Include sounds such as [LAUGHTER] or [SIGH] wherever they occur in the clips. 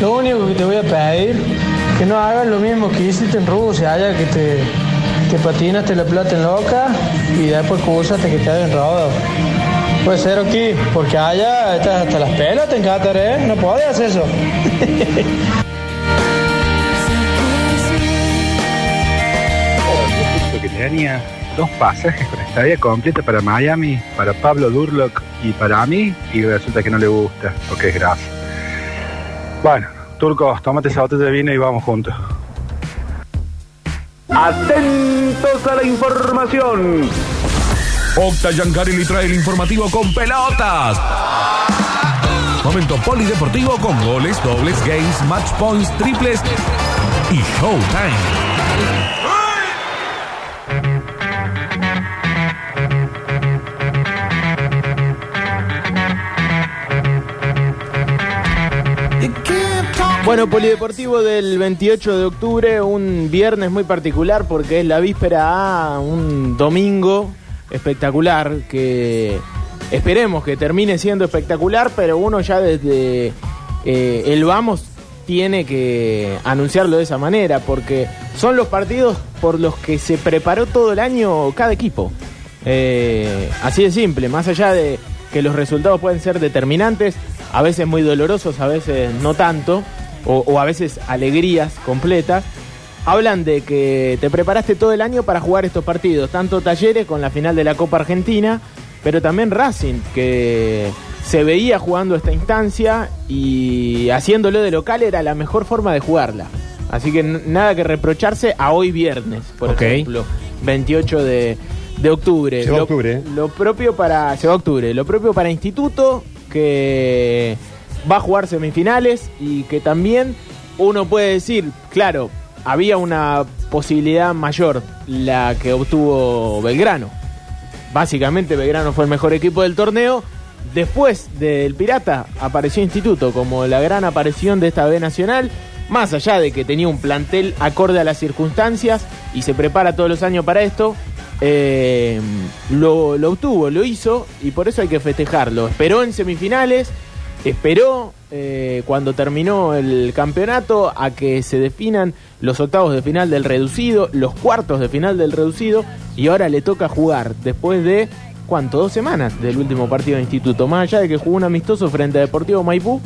Lo único que te voy a pedir, que no hagas lo mismo que hiciste en Rusia, allá que te, te patinaste la plata en loca y después usaste que te hayan robado. Puede ser aquí, porque allá estás hasta las pelotas en Qatar, ¿eh? No podías eso. Que tenía dos pasajes con estadía completa para Miami, para Pablo Durlock y para mí, y resulta que no le gusta, porque es grasa. Bueno, Turcos, tómate esa botella de vino y vamos juntos. Atentos a la información. Octa Giancarelli trae el informativo con pelotas. Momento polideportivo con goles, dobles, games, match points, triples y showtime. Bueno, Polideportivo del 28 de octubre, un viernes muy particular porque es la víspera a un domingo espectacular que esperemos que termine siendo espectacular, pero uno ya desde eh, el vamos tiene que anunciarlo de esa manera porque son los partidos por los que se preparó todo el año cada equipo. Eh, así de simple, más allá de que los resultados pueden ser determinantes, a veces muy dolorosos, a veces no tanto, o, o a veces alegrías completas, hablan de que te preparaste todo el año para jugar estos partidos, tanto Talleres con la final de la Copa Argentina, pero también Racing, que se veía jugando esta instancia y haciéndolo de local era la mejor forma de jugarla. Así que nada que reprocharse a hoy viernes, por ejemplo, 28 de, de octubre. Va Lo- octubre, ¿eh? Lo propio para. Va octubre. Lo propio para Instituto, que va a jugar semifinales y que también uno puede decir, claro, había una posibilidad mayor la que obtuvo Belgrano. Básicamente Belgrano fue el mejor equipo del torneo. Después del Pirata apareció Instituto como la gran aparición de esta B Nacional. Más allá de que tenía un plantel acorde a las circunstancias y se prepara todos los años para esto, eh, lo, lo obtuvo, lo hizo y por eso hay que festejarlo. Esperó en semifinales, esperó eh, cuando terminó el campeonato a que se definan los octavos de final del reducido, los cuartos de final del reducido y ahora le toca jugar después de, ¿cuánto? Dos semanas del último partido de instituto. Más allá de que jugó un amistoso frente a Deportivo Maipú,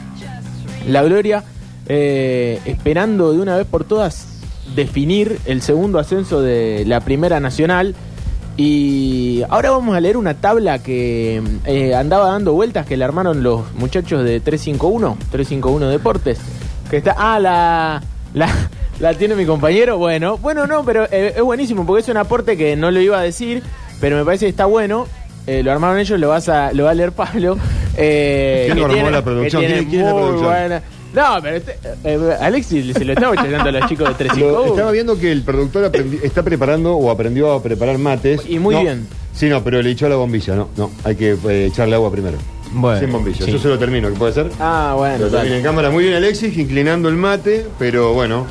la Gloria eh, esperando de una vez por todas definir el segundo ascenso de la Primera Nacional. Y ahora vamos a leer una tabla que eh, andaba dando vueltas que le armaron los muchachos de 351, 351 Deportes. Que está. Ah, la. La, la tiene mi compañero. Bueno, bueno, no, pero eh, es buenísimo porque es un aporte que no lo iba a decir, pero me parece que está bueno. Eh, lo armaron ellos, lo vas a, lo va a leer Pablo. ¿Quién que lo armó tiene- la producción? que tiene ¿Quién- quién es la muy producción? buena- No, pero este, eh, Alexis se lo estaba echando a los chicos de Lo- 351. estaba viendo que el productor aprendi- está preparando o aprendió a preparar mates. Y muy No, bien. Sí, no, pero le echó la bombilla, no, no, hay que eh, echarle agua primero. Bueno, Sin bombilla, sí. yo se lo termino, ¿qué puede ser? Ah, bueno. Lo termina en cámara muy bien Alexis, inclinando el mate, pero bueno,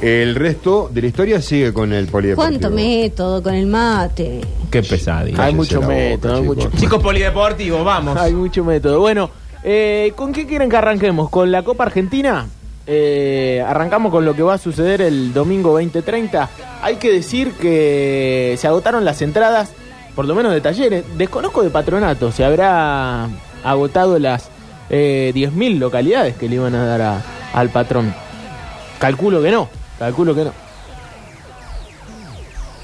el resto de la historia sigue con el polideportivo. ¿Cuánto método con el mate? Qué pesadilla. Hay mucho la boca, método, hay chicos. mucho, Chicos polideportivos, vamos. hay mucho método. Bueno, eh, ¿con qué quieren que arranquemos? ¿Con la Copa Argentina? Eh, arrancamos con lo que va a suceder el domingo 2030. Hay que decir que se agotaron las entradas, por lo menos de talleres. Desconozco de patronato, se habrá agotado las eh, 10.000 localidades que le iban a dar al patrón. Calculo que no, calculo que no.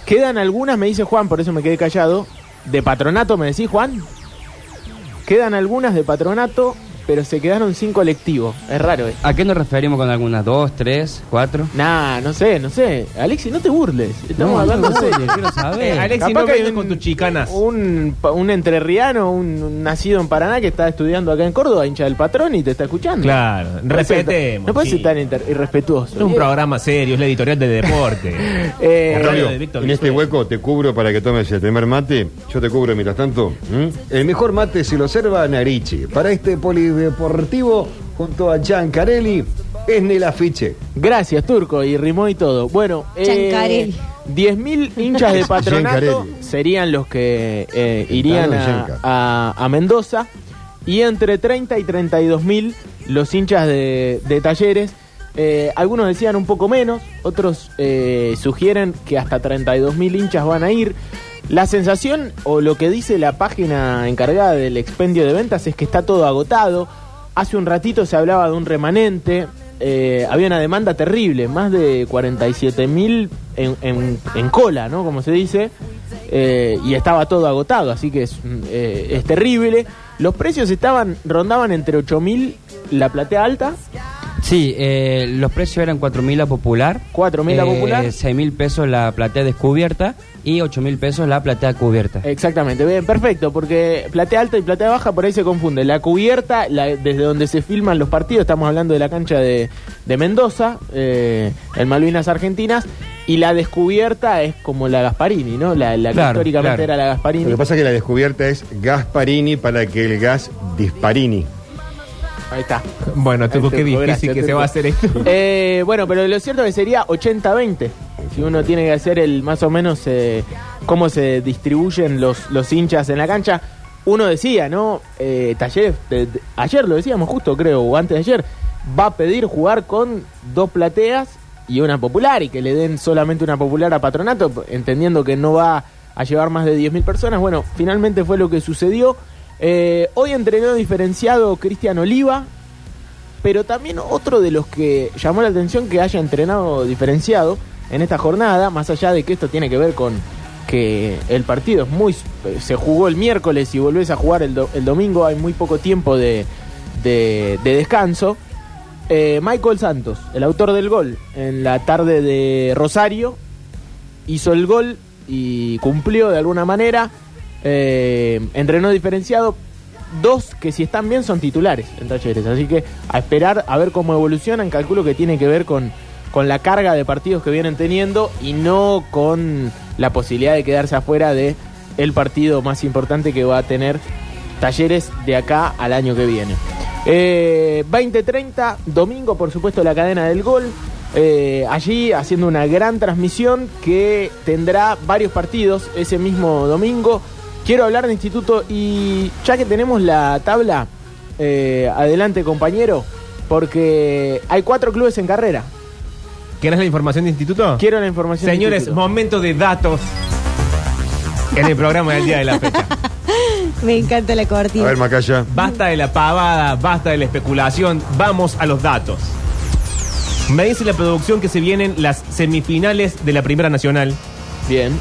Quedan algunas, me dice Juan, por eso me quedé callado. De patronato, me decís, Juan. Quedan algunas de patronato, pero se quedaron sin colectivo. Es raro, eh. ¿A qué nos referimos con algunas? ¿Dos, tres, cuatro? Nah, no sé, no sé. Alexi, no te burles. Estamos No, hablando no, en serio. quiero saber. Eh, Alexi, Capaz no que hay un- con tus chicanas. Un, un entrerriano, un, un nacido en Paraná que está estudiando acá en Córdoba, hincha del patrón y te está escuchando. Claro, ser- respetemos, No puedes ser sí. tan inter- irrespetuoso. Es un programa serio, es la editorial de deporte. [LAUGHS] Eh, Radio Octavio, de Víctor en este hueco te cubro para que tomes el primer mate. Yo te cubro mientras tanto. ¿Mm? El mejor mate se lo observa Narichi. Para este polideportivo, junto a Giancarelli, es en el afiche. Gracias, Turco, y rimó y todo. Bueno, eh, Chancarelli. 10.000 hinchas de [LAUGHS] patronato serían los que eh, irían a, Gianca. a- a Mendoza y entre 30 y 32.000 los hinchas de, de talleres. Eh, algunos decían un poco menos, otros eh, sugieren que hasta 32.000 hinchas van a ir. La sensación o lo que dice la página encargada del expendio de ventas es que está todo agotado. Hace un ratito se hablaba de un remanente. eh, había una demanda terrible, más de 47.000 en, en, en cola, ¿no? Como se dice. eh, y estaba todo agotado, así que es, eh, es terrible. Los precios estaban rondaban entre 8.000 la platea alta, Sí, eh, los precios eran 4.000 la popular. 4.000 la popular. 6.000 pesos la platea descubierta y 8.000 pesos la platea cubierta. Exactamente, bien, perfecto, porque platea alta y platea baja por ahí se confunde. La cubierta, la- desde donde se filman los partidos, estamos hablando de la cancha de, de Mendoza, eh, en Malvinas Argentinas, y la descubierta es como la Gasparini, ¿no? La, la que históricamente claro. era la Gasparini. Lo que pasa es que la descubierta es Gasparini para que el gas disparini. Ahí está. Bueno, Tuco, qué difícil gracias, que se va a hacer esto. [LAUGHS] Eh, bueno, pero lo cierto es que sería 80-20. Si uno tiene que hacer el más o menos eh, cómo se distribuyen los, los hinchas en la cancha. Uno decía, ¿no? Eh, Talleres, de- de- ayer lo decíamos justo, creo, o antes de ayer, va a pedir jugar con dos plateas y una popular y que le den solamente una popular a Patronato, entendiendo que no va a llevar más de 10.000 personas. Bueno, finalmente fue lo que sucedió. Eh, hoy entrenó diferenciado Cristian Oliva, pero también otro de los que llamó la atención que haya entrenado diferenciado en esta jornada, más allá de que esto tiene que ver con que el partido es muy se jugó el miércoles y volvés a jugar el, do- el domingo, hay muy poco tiempo de, de- de descanso. Eh, Michael Santos, el autor del gol, en la tarde de Rosario, hizo el gol y cumplió de alguna manera. Eh, entrenó diferenciado. Dos que si están bien son titulares en talleres. Así que a esperar a ver cómo evolucionan. Calculo que tiene que ver con, con la carga de partidos que vienen teniendo y no con la posibilidad de quedarse afuera de el partido más importante que va a tener talleres de acá al año que viene. Eh, 20-30, domingo, por supuesto, la cadena del gol. Eh, allí haciendo una gran transmisión que tendrá varios partidos ese mismo domingo. Quiero hablar de instituto y ya que tenemos la tabla, eh, adelante compañero, porque hay cuatro clubes en carrera. ¿Quieres la información de instituto? Quiero la información. Señores, instituto. momento de datos en el programa del día de la fecha. [LAUGHS] Me encanta la A cortina. ver, Macaya. Basta de la pavada, basta de la especulación, vamos a los datos. Me dice la producción que se vienen las semifinales de la Primera Nacional Bien.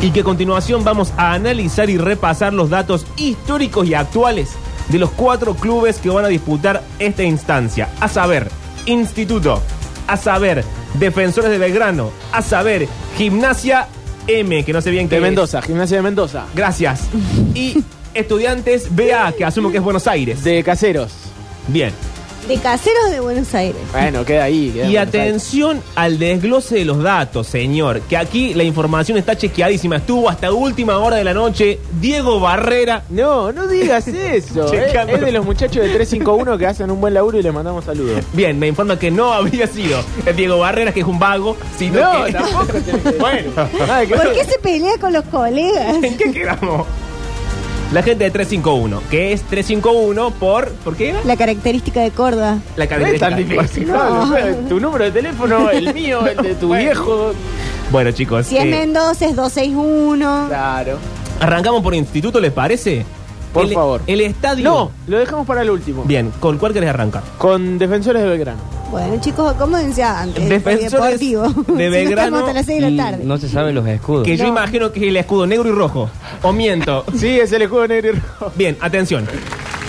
Y que a continuación vamos a analizar y repasar los datos históricos y actuales de los cuatro clubes que van a disputar esta instancia. A saber, Instituto, a saber, Defensores de Belgrano, a saber, Gimnasia M, que no sé bien qué De es. Mendoza, Gimnasia de Mendoza. Gracias. Y [LAUGHS] Estudiantes BA, que asumo que es Buenos Aires. De Caseros. Bien. De caseros de Buenos Aires. Bueno, queda ahí. queda en Y Buenos atención al desglose de los datos, señor. Que aquí la información está chequeadísima. Estuvo hasta última hora de la noche Diego Barrera. No, no digas [LAUGHS] eso. eh. Checando. Es de los muchachos de 351 que hacen un buen laburo y les mandamos saludos. Bien, me informa que no [LAUGHS] habría sido Diego Barrera, que es un vago, sino No, que... tampoco que- [LAUGHS] bueno, Nada que ¿Por ver. qué se pelea con los colegas? ¿en qué quedamos? La gente de 351, que es 351 por... ¿Por qué era? La característica de Córdoba. La No es tan difícil. No. no, [LAUGHS] Tu número de teléfono, el mío, el de tu Bueno. viejo. Bueno, chicos, Si es eh, Mendoza es 261. Claro. arrancamos por instituto, ¿les parece? Por El- favor. El estadio... No, lo dejamos para el último. Bien, ¿con cuál querés arrancar? Con Defensores de Belgrano. Bueno, chicos, acomódense antes. Defensores Deportivo. de [LAUGHS] Si no, Belgrano estamos hasta las 6 de Y la tarde. no se saben los escudos. Que yo No. imagino que es el escudo negro y rojo. O miento. [LAUGHS] Sí, es el escudo negro y rojo. Bien, atención.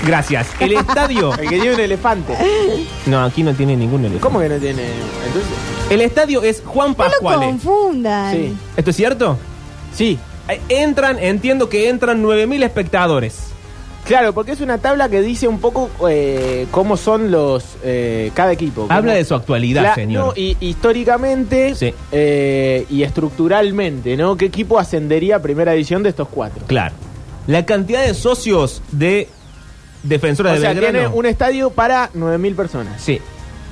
Gracias. El estadio. [LAUGHS] El que tiene un elefante. No, aquí no tiene ningún elefante. ¿Cómo que no tiene? Entonces. El estadio es Juan No lo Pascuale. confundan. Sí. ¿Esto es cierto? Sí. Eh, Entran, entiendo que entran 9.000 espectadores. Claro, porque es una tabla que dice un poco eh, cómo son los eh, cada equipo. Habla Cómo- de su actualidad, señor. no, y históricamente Sí. eh, y estructuralmente, ¿no? ¿Qué equipo ascendería a primera edición de estos cuatro? Claro. La cantidad de socios de Defensores O de sea, Belgrano. tiene un estadio para 9.000 personas. Sí.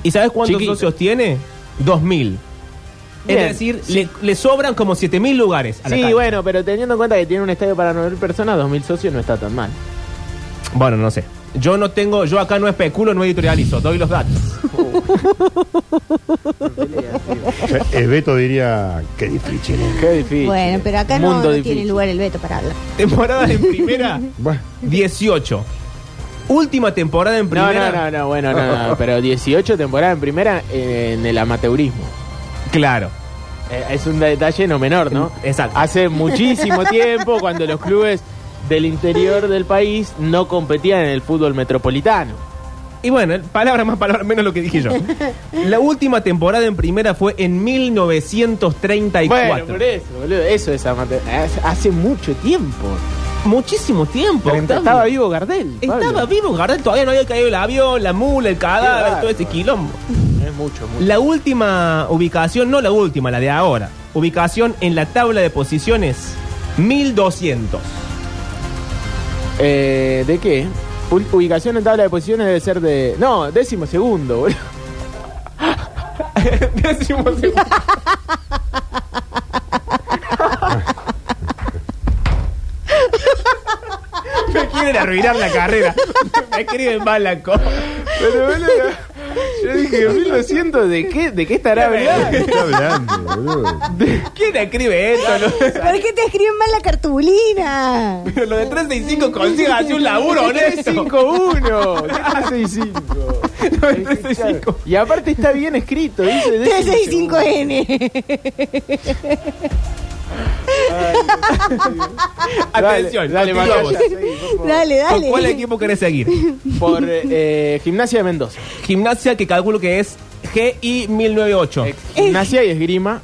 ¿Y sabes cuántos Chiquito. socios tiene? 2.000. Es Bien. decir, le, le sobran como 7.000 lugares. A Sí, bueno, pero teniendo en cuenta que tiene un estadio para 9.000 personas, 2.000 socios no está tan mal. Bueno, no sé. Yo no tengo, yo acá no especulo, no editorializo, doy los datos. [LAUGHS] El Beto diría, qué difícil. Qué difícil. Bueno, pero acá no, Mundo no difícil. tiene lugar el veto para hablar. Temporada en primera, [LAUGHS] Bueno, 18. Última temporada en No, primera. no, no, no, bueno, no, no, pero 18 temporadas en primera eh, en el amateurismo. Claro. Eh, es un detalle no menor, ¿no? Exacto. Hace muchísimo tiempo, cuando los clubes del interior del país no competían en el fútbol metropolitano. Y bueno, palabras más, palabras menos lo que dije yo. La última temporada en primera fue en 1934. Bueno, por eso, boludo, eso es amateur. Hace, mucho tiempo. Muchísimo tiempo. Octavio. Estaba vivo Gardel. Pablo. Estaba vivo Gardel, todavía no había caído el avión, la mula, el cadáver, todo ese quilombo. Es mucho, mucho. La última ubicación, no la última, la de ahora. Ubicación en la tabla de posiciones, 1200. Eh, ¿De qué? U- Ubicación en tabla de posiciones debe ser de. No, décimo segundo, boludo. [LAUGHS] Décimo segundo. Me quieren arruinar la carrera. Me escriben mal la cosa. Pero, boludo, yo dije, 1200, ¿de qué, ¿de qué estará hablando? ¿qué está hablando, boludo? ¿Quién escribe esto? Lo, ¿Por qué te escriben mal la cartulina? pero lo de 365 consiga así un laburo honesto. 351. ¿Qué 365? Lo de 365. Y aparte está bien escrito, dice décimo segundo. 365N. Atención, dale, Macaya, vos. seguí, por. Dale, ¿Con dale. cuál equipo querés seguir? Por eh, Gimnasia de Mendoza. Gimnasia que calculo que es GI 1098. Ex- Gimnasia y Esgrima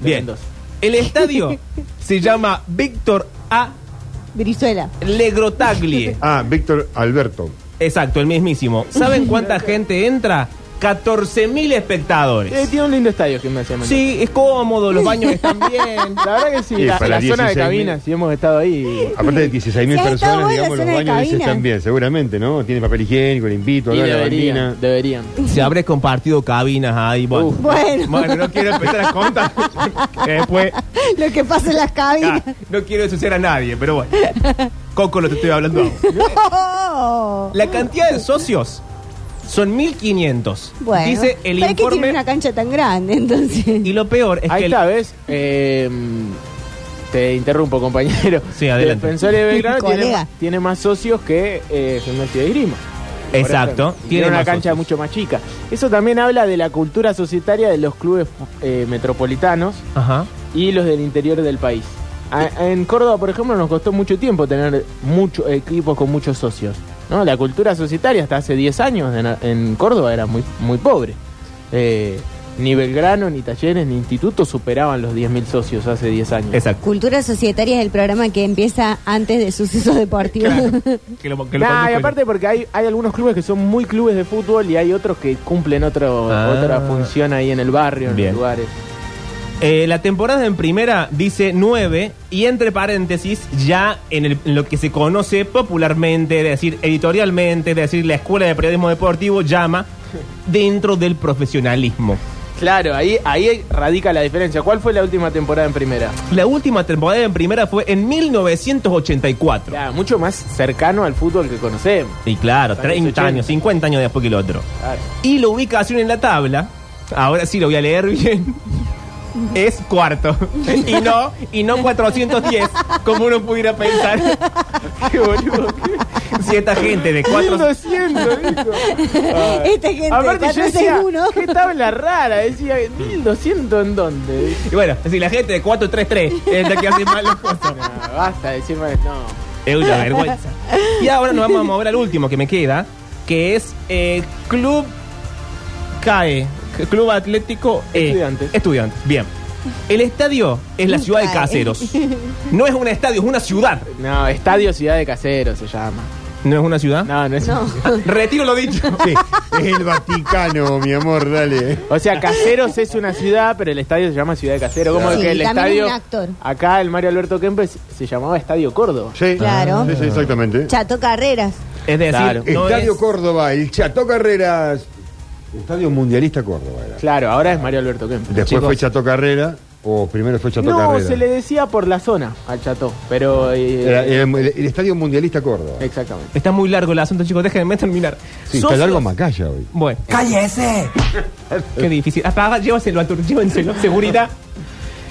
de Bien. Mendoza. El estadio se llama Víctor A. Brizuela. Legrotaglie. Ah, Víctor Alberto. Exacto, el mismísimo. ¿Saben cuánta gente entra? 14.000 espectadores. Eh, tiene un lindo estadio Gimnasia de Mendoza. Sí, es cómodo, los baños están [LAUGHS] bien. La verdad que sí, Y la, para la zona de 16.000. cabinas, si hemos estado ahí. Aparte de 16.000 Sí, ha estado personas, buena digamos, los zona de baños cabina. también, seguramente, ¿no? Tiene papel higiénico, le invito, Y acá la deberían, bandina. deberían. Se habré compartido cabinas ahí. Bueno, Uf. Bueno, Bueno, no quiero empezar a contar. que [LAUGHS] Después, lo que pasa en las cabinas. ah, no quiero ensuciar a nadie, pero bueno. Coco, lo te estoy hablando a vos. [LAUGHS] Oh. La cantidad de socios son 1500. Bueno, Dice el ¿para qué tiene informe. una cancha tan grande entonces? Y lo peor es Ahí que. el- está, ¿ves? Eh, te interrumpo, compañero. Sí, adelante. Defensor de Belgrano tiene, Colega. más- tiene más socios que eh, Gimnasia de Grima. Exacto, tiene Tiene una más cancha socios. mucho más chica. Eso también habla de la cultura societaria de los clubes eh, metropolitanos Ajá. y los del interior del país. A- en Córdoba, por ejemplo, nos costó mucho tiempo tener muchos equipos con muchos socios. ¿No? La cultura societaria hasta hace 10 años en, en Córdoba era muy, muy pobre. Eh, ni Belgrano, ni Talleres, ni Institutos superaban los 10.000 socios hace 10 años. Exacto. Cultura Societaria es el programa que empieza antes de sucesos deportivos. [LAUGHS] Que lo, que lo Nah, y aparte porque hay, hay algunos clubes que son muy clubes de fútbol y hay otros que cumplen otro, Ah. otra función ahí en el barrio, en Bien. los lugares. Eh, la temporada en primera dice 9 y entre paréntesis ya en, el- en lo que se conoce popularmente, es decir, editorialmente, es decir, la Escuela de Periodismo Deportivo llama dentro del profesionalismo. Claro, ahí, ahí radica la diferencia. ¿Cuál fue la última temporada en primera? La última temporada en primera fue en 1984. Claro, mucho más cercano al fútbol que conocemos. Y claro, Años 30 80. años, 50 años después que el otro. Claro. Y la ubicación en la tabla, ahora sí lo voy a leer bien, es cuarto. Y no, y no 410, como uno pudiera pensar. [LAUGHS] Qué boludo. Si esta gente de 400... 1200, dijo. Ay. Esta gente Aparte de yo decía, 461. qué tabla rara, decía, 1200 en dónde. Y bueno, si la gente de 433 es la que hace mal las cosas. No, basta de decirme, no. Es una vergüenza. Y ahora nos vamos a mover al último que me queda, que es eh, Club CAE, Club Atlético E. Estudiantes. Estudiantes, bien. El estadio es la ciudad de. Caseros. [LAUGHS] No es un estadio, es una ciudad. No, Estadio Ciudad de Casero se llama. ¿No es una ciudad? No, no es. No. [LAUGHS] Retiro lo dicho. [LAUGHS] Sí, es el Vaticano, mi amor, dale. O sea, Caseros es una ciudad, pero el estadio se llama Ciudad de Casero. Como Sí, que el también estadio. un actor. Acá el Mario Alberto Kempes se llamaba Estadio Córdoba. Sí, Claro. Sí, sí, exactamente. Chato Carreras. Es decir, Claro. no Estadio es- Córdoba, el Chato Carreras. Estadio Mundialista Córdoba era. Claro, ahora es Mario Alberto Kempes. Después Chicos. fue Chato Carrera. ¿O primero fue Chato No, Carrera? se le decía por la zona al Chato, pero... eh, Era- era el, el Estadio Mundialista Córdoba. Exactamente. Está muy largo el asunto, chicos. Déjenme terminar. Sí, está Socios- largo Macaya hoy. Bueno. ¡Cállese! Qué difícil. Apaga, llévaselo, Artur, llévenselo. Seguridad.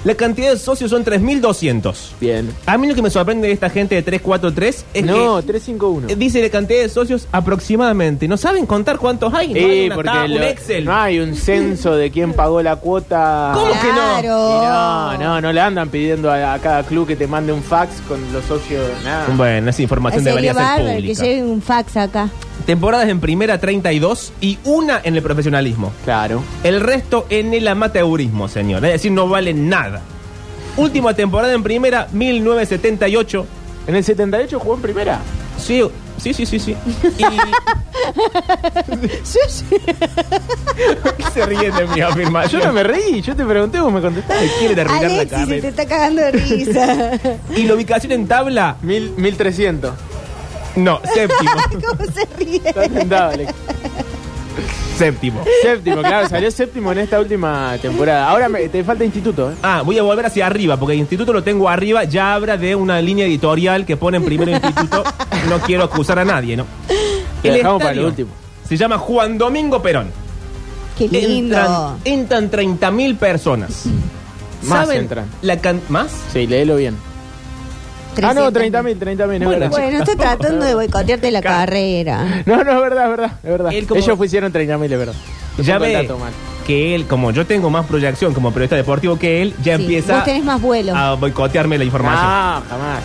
La cantidad de socios son 3.200. Bien. A mí lo que me sorprende de esta gente de 343 es No, que 351. eh, dice la cantidad de socios aproximadamente. ¿No saben contar cuántos hay? No hay una porque un Excel. no hay un censo de quién pagó la cuota. ¿Cómo que no? Y no, no, no le andan pidiendo a, a cada club que te mande un fax con los socios, nada. Bueno, esa información debería ser bárbaro que pública. lleve un fax acá. Temporadas en primera 32 y una en el profesionalismo. Claro. El resto en el amateurismo, señor. Es decir, no vale nada. Última temporada en primera, 1978. ¿En el 78 jugó en primera? Sí, sí, sí, sí. sí. [LAUGHS] Y... ¿Por qué se ríen de mi afirmación? Yo no me reí, yo te pregunté, vos me contestaste. quiere arruinar la Alexis, se te carrera. está cagando de risa. [LAUGHS] ¿Y la ubicación en tabla? Mil, 1300. No, séptimo. [LAUGHS] ¿Cómo se ríe? Está tentado, Alex. [LAUGHS] séptimo. Séptimo, claro, salió séptimo en esta última temporada. Ahora me- te falta instituto, ¿eh? Ah, voy a volver hacia arriba, porque el instituto lo tengo arriba, ya habla de una línea editorial que pone en primero instituto. [LAUGHS] No quiero acusar a nadie, ¿no? Te dejamos para lo último. Se llama Juan Domingo Perón. Qué lindo. Entran, entran 30.000 personas. Más ¿Saben entran. La can- ¿Más? Sí, léelo bien. Ah, no, 300. 30.000, 30.000, es Bueno, verdad. Bueno, estoy tratando de [LAUGHS] boicotearte la Ca- carrera. No, no, es verdad, es verdad, es verdad. Como- Ellos hicieron 30.000, es verdad. Ya ve dato que él, como yo tengo más proyección como periodista deportivo que él, ya Sí, empieza Vos tenés más vuelo. a boicotearme la información. No, jamás.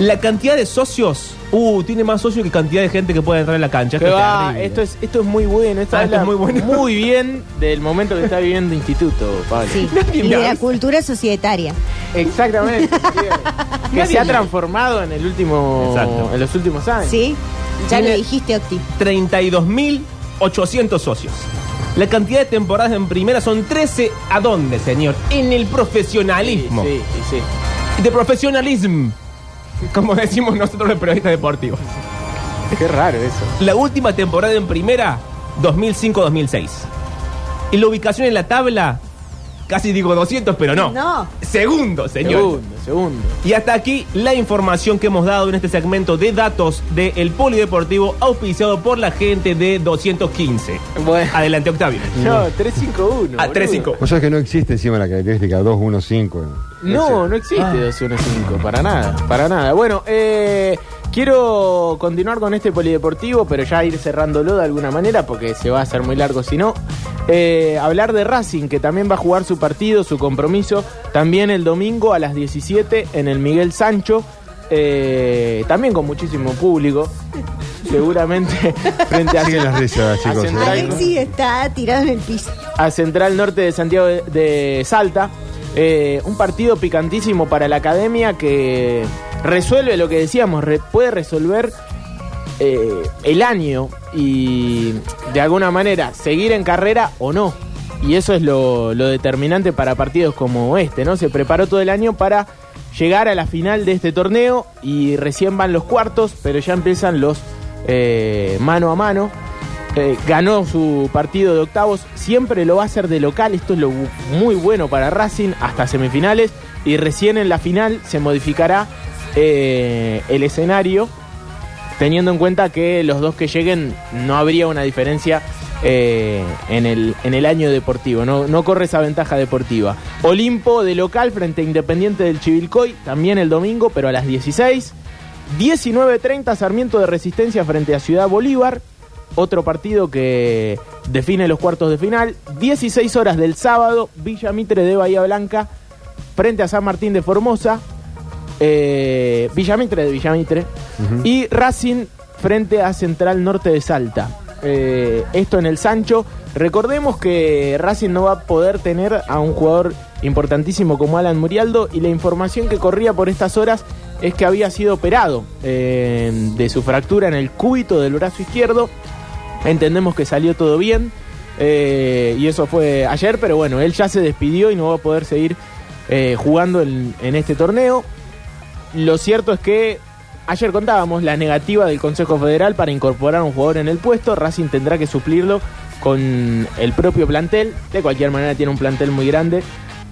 La cantidad de socios, uh, tiene más socios que cantidad de gente que puede entrar en la cancha. Esto es va, esto es, esto es muy bueno. Esto Ah, esto es muy bueno. muy [LAUGHS] bien del momento que está viviendo Instituto, Pablo. Sí. Y de la cultura societaria. Exactamente. [LAUGHS] que Nadie se ha transformado en el último Exacto. en los últimos años. ¿Sí? Ya Tiene- lo dijiste, Octi. 32.800 socios. La cantidad de temporadas en primera son 13. ¿A dónde, señor? En el profesionalismo. sí, sí, sí. De profesionalism. Como decimos nosotros los periodistas deportivos. Qué raro eso. La última temporada en primera, 2005-2006. Y la ubicación en la tabla, casi digo 200, pero no. No. Segundo, señor. Segundo, segundo. Y hasta aquí la información que hemos dado en este segmento de datos del Polideportivo auspiciado por la gente de 215. Bueno. Adelante, Octavio. No, 351. Ah, boludo. 35. Vos sabés que no existe encima la característica 215. No, no existe 215, para nada, para nada. Bueno, eh, quiero continuar con este polideportivo, pero ya ir cerrándolo de alguna manera, porque se va a hacer muy largo si no. Eh, hablar de Racing, que también va a jugar su partido, su compromiso, también el domingo a las 17 en el Miguel Sancho, eh, también con muchísimo público, seguramente [LAUGHS] frente a, Siguen las risas, a chicos. Central- Alexis está tirado en el piso. a Central Norte de Santiago de, de Salta. Eh, un partido picantísimo para la academia que resuelve lo que decíamos, puede resolver eh, el año y de alguna manera seguir en carrera o no. Y eso es lo, lo determinante para partidos como este, ¿no? Se preparó todo el año para llegar a la final de este torneo y recién van los cuartos, pero ya empiezan los eh, mano a mano. Eh, ganó su partido de octavos, siempre lo va a hacer de local, esto es lo muy bueno para Racing hasta semifinales y recién en la final se modificará eh, el escenario teniendo en cuenta que los dos que lleguen no habría una diferencia eh, en, el, en el año deportivo, no, no corre esa ventaja deportiva. Olimpo de local frente a Independiente del Chivilcoy, también el domingo, pero a las 16. 19.30 Sarmiento de Resistencia frente a Ciudad Bolívar, otro partido que define los cuartos de final. 16 horas del sábado, Villa Mitre de Bahía Blanca frente a San Martín de Formosa. Eh, Villamitre de Villamitre y Racing frente a Central Norte de Salta. Eh, esto en el Sancho. Recordemos que Racing no va a poder tener a un jugador importantísimo como Alan Murialdo y la información que corría por estas horas es que había sido operado eh, de su fractura en el cúbito del brazo izquierdo. Entendemos que salió todo bien eh, y eso fue ayer, pero bueno, él ya se despidió y no va a poder seguir jugando en, en este torneo. Lo cierto es que ayer contábamos la negativa del Consejo Federal para incorporar a un jugador en el puesto. Racing tendrá que suplirlo con el propio plantel. De cualquier manera tiene un plantel muy grande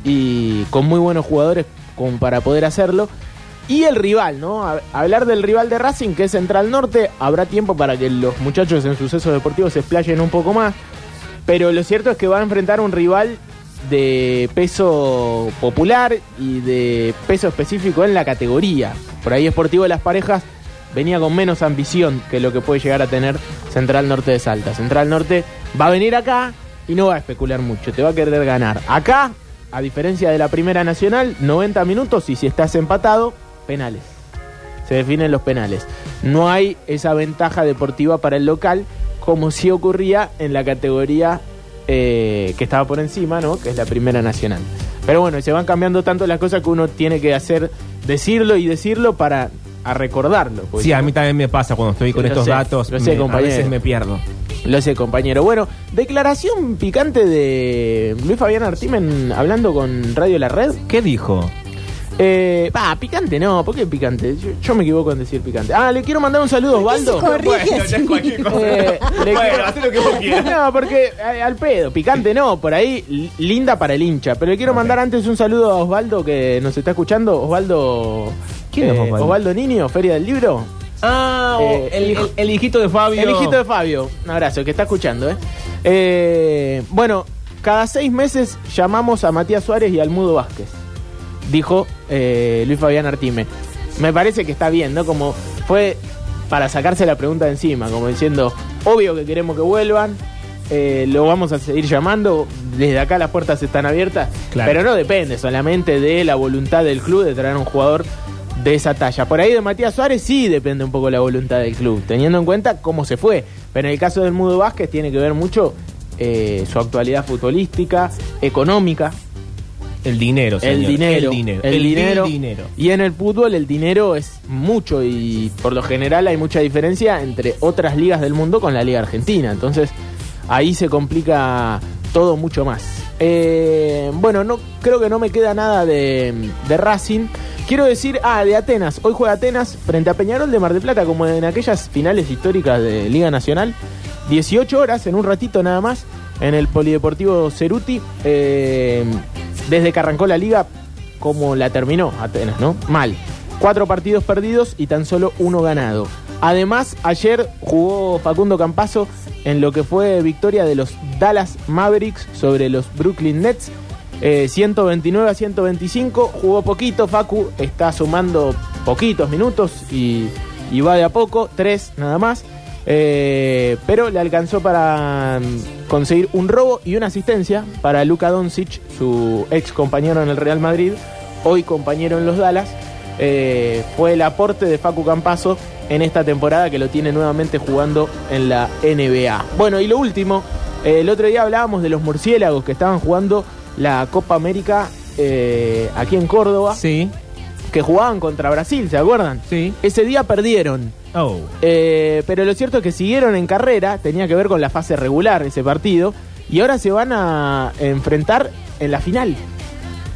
y con muy buenos jugadores para poder hacerlo. Y el rival, ¿no? Hablar del rival de Racing, que es Central Norte, habrá tiempo para que los muchachos en sucesos deportivos se explayen un poco más. Pero lo cierto es que va a enfrentar un rival de peso popular y de peso específico en la categoría. Por ahí Sportivo de las Parejas venía con menos ambición que lo que puede llegar a tener Central Norte de Salta. Central Norte va a venir acá y no va a especular mucho, te va a querer ganar. Acá, a diferencia de la Primera Nacional, 90 minutos y si estás empatado, penales. Se definen los penales. No hay esa ventaja deportiva para el local como si ocurría en la categoría eh, que estaba por encima, ¿no? Que es la Primera Nacional. Pero bueno, se van cambiando tanto las cosas que uno tiene que hacer, decirlo y decirlo para a recordarlo. porque Sí, a mí también me pasa cuando estoy con Lo estos sé, datos. lo sé, me- a compañero. veces me pierdo. Lo sé, compañero. Bueno, declaración picante de Luis Fabián Artimen hablando con Radio La Red. ¿Qué dijo? Eh, picante no, ¿por qué picante? Yo, yo me equivoco en decir picante. Ah, le quiero mandar un saludo a Osvaldo. Bueno, ya es cualquier cosa. Eh, bueno, quiero- haz lo que vos quieras. No, porque eh, al pedo, picante no, por ahí li- linda para el hincha. Pero le quiero mandar antes un saludo a Osvaldo que nos está escuchando. Osvaldo. ¿Quién es eh, Osvaldo? Osvaldo Niño, Feria del Libro. Ah, Eh, el, hijo- el- el hijito de Fabio. El hijito de Fabio. Un abrazo, que está escuchando, ¿eh? Eh, bueno, cada seis meses llamamos a Matías Suárez y al Mudo Vázquez, dijo eh, Luis Fabián Artime. Me parece que está bien, ¿no? Como fue para sacarse la pregunta de encima, como diciendo, obvio que queremos que vuelvan, eh, lo vamos a seguir llamando, desde acá las puertas están abiertas, Claro. pero no depende solamente de la voluntad del club de traer un jugador de esa talla. Por ahí de Matías Suárez sí depende un poco la voluntad del club, teniendo en cuenta cómo se fue. Pero en el caso del Mudo Vázquez tiene que ver mucho eh, su actualidad futbolística, económica, El dinero, el señor. dinero, El dinero. el dinero. dinero. Y en el fútbol el dinero es mucho y por lo general hay mucha diferencia entre otras ligas del mundo con la liga argentina. Entonces ahí se complica todo mucho más. Eh, bueno, no creo que no me queda nada de, de Racing. Quiero decir, ah, de Atenas. Hoy juega Atenas frente a Peñarol de Mar del Plata, como en aquellas finales históricas de Liga Nacional. 18 horas, en un ratito nada más, en el Polideportivo Ceruti. Eh, desde que arrancó la liga, como la terminó Atenas, ¿no? Mal. Cuatro partidos perdidos y tan solo uno ganado. Además, ayer jugó Facundo Campazo en lo que fue victoria de los Dallas Mavericks sobre los Brooklyn Nets. Eh, 129 a 125, jugó poquito, Facu está sumando poquitos minutos y, y va de a poco, tres nada más. Eh, pero le alcanzó para mm, conseguir un robo y una asistencia para Luka Doncic, su ex compañero en el Real Madrid, hoy compañero en los Dallas. Eh, fue el aporte de Facu Campazo en esta temporada que lo tiene nuevamente jugando en la NBA. Bueno, y lo último, eh, el otro día hablábamos de los murciélagos que estaban jugando la Copa América aquí en Córdoba, Sí, que jugaban contra Brasil, ¿se acuerdan? sí. Ese día perdieron. Oh. Eh, pero lo cierto es que siguieron en carrera, tenía que ver con la fase regular ese partido, y ahora se van a enfrentar en la final.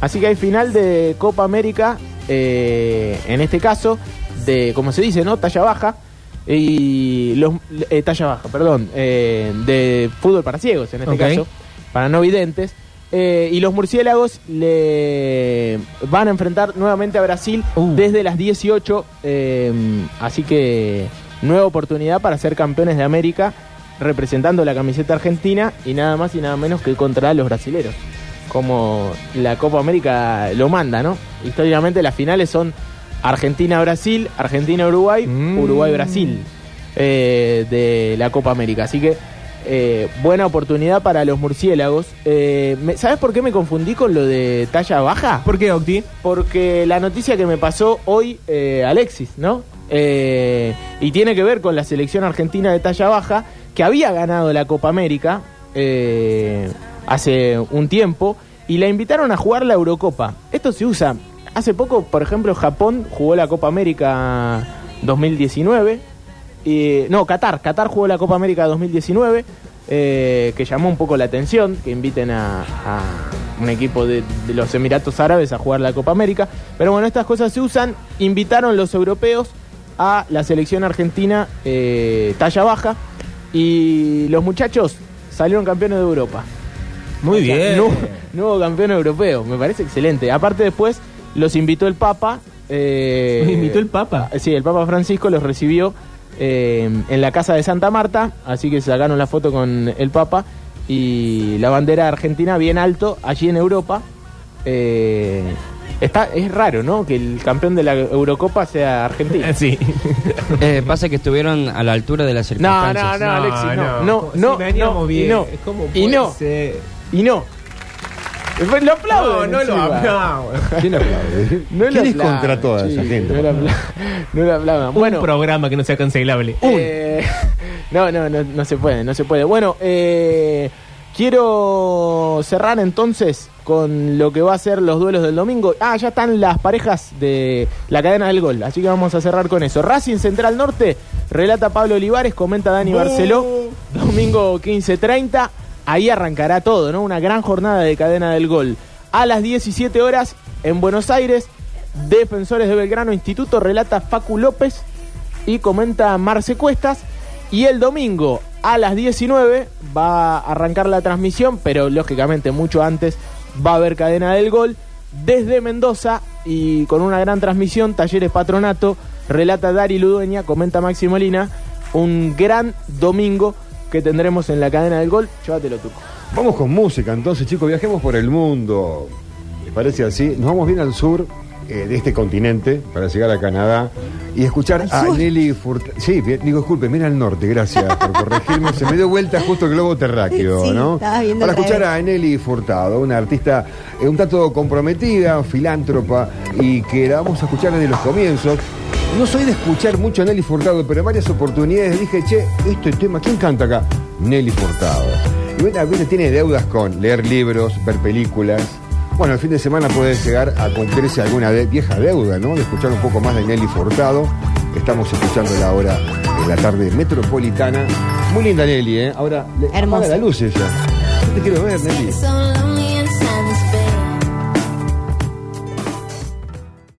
Así que hay final de Copa América, eh, en este caso, de, como se dice, ¿no? Talla baja. Y los eh, talla baja, perdón, eh, de fútbol para ciegos en este caso, para no videntes. Eh, y los murciélagos le van a enfrentar nuevamente a Brasil Uh. desde las 18. eh, así que nueva oportunidad para ser campeones de América representando la camiseta argentina y nada más y nada menos que contra los brasileros. Como la Copa América lo manda, ¿no? Históricamente las finales son Argentina-Brasil, Argentina-Uruguay, Mm. Uruguay-Brasil eh, de la Copa América. Así que eh, buena oportunidad para los murciélagos. Eh, me- ¿Sabes por qué me confundí con lo de talla baja? ¿Por qué, Octi? Porque la noticia que me pasó hoy eh, Alexis, ¿no? Eh, y tiene que ver con la selección argentina de talla baja, que había ganado la Copa América hace un tiempo, y la invitaron a jugar la Eurocopa. Esto se usa. Hace poco, por ejemplo, Japón jugó la Copa América 2019. Y, no, Qatar. Qatar jugó la Copa América 2019, eh, que llamó un poco la atención, que inviten a, a un equipo de, de los Emiratos Árabes a jugar la Copa América. Pero bueno, estas cosas se usan. Invitaron los europeos a la selección argentina eh, talla baja y los muchachos salieron campeones de Europa. Muy O sea, bien. nuevo, nuevo campeón europeo, me parece excelente. Aparte después los invitó el Papa. eh, ¿Los invitó el Papa? Sí, el Papa Francisco los recibió eh, en la casa de Santa Marta, así que sacaron la foto con el Papa y la bandera argentina bien alto allí en Europa. Eh, está, es raro, ¿no? Que el campeón de la Eurocopa sea Argentina. [LAUGHS] Sí. Eh, pasa que estuvieron a la altura de las No, circunstancias. no, no, Alexis, no, no, no. no, no, bien. y no, ¿Cómo y puede no, ser? y no. Lo aplauden. No, no lo aplaudo. ¿Quién aplaude? No ¿Quién lo es contra toda esa gente? No lo aplaudan. No lo. Bueno, Un programa que no sea cancelable. eh, [LAUGHS] no, no, no, no se puede, no se puede. Bueno, eh, quiero cerrar entonces con lo que va a ser los duelos del domingo. Ah, ya están las parejas de la cadena del gol, así que vamos a cerrar con eso. Racing Central Norte, relata Pablo Olivares, comenta Dani Barceló, domingo 15.30. Ahí arrancará todo, ¿no? Una gran jornada de cadena del gol. A las 17 horas en Buenos Aires, Defensores de Belgrano Instituto, relata Facu López y comenta Marce Cuestas. Y el domingo a las 19 va a arrancar la transmisión, pero lógicamente mucho antes va a haber cadena del gol desde Mendoza y con una gran transmisión, Talleres Patronato, relata Dari Ludueña, comenta Maxi Molina, un gran domingo que tendremos en la cadena del gol. Llévatelo tú. Vamos con música, entonces, chicos, viajemos por el mundo. ¿Les parece así? Nos vamos bien al sur eh, de este continente para llegar a Canadá y escuchar a Nelly Furtado. Sí, bien, digo, disculpe, mira al norte, gracias por [LAUGHS] corregirme. Se me dio vuelta justo el globo terráqueo, Sí, ¿no? Para escuchar vez. a Nelly Furtado, una artista eh, un tanto comprometida, filántropa y que la vamos a escuchar desde los comienzos. No soy de escuchar mucho a Nelly Furtado, pero en varias oportunidades dije, che, este tema, ¿quién canta acá? Nelly Furtado. Y bueno, a veces tiene deudas con leer libros, ver películas. Bueno, el fin de semana puede llegar a cumplirse alguna de- vieja deuda, ¿no? De escuchar un poco más de Nelly Furtado. Estamos escuchándola ahora en la tarde metropolitana. Muy linda Nelly, ¿eh? Ahora, le Hermosa. apaga la luz ella. Yo te quiero ver, Nelly.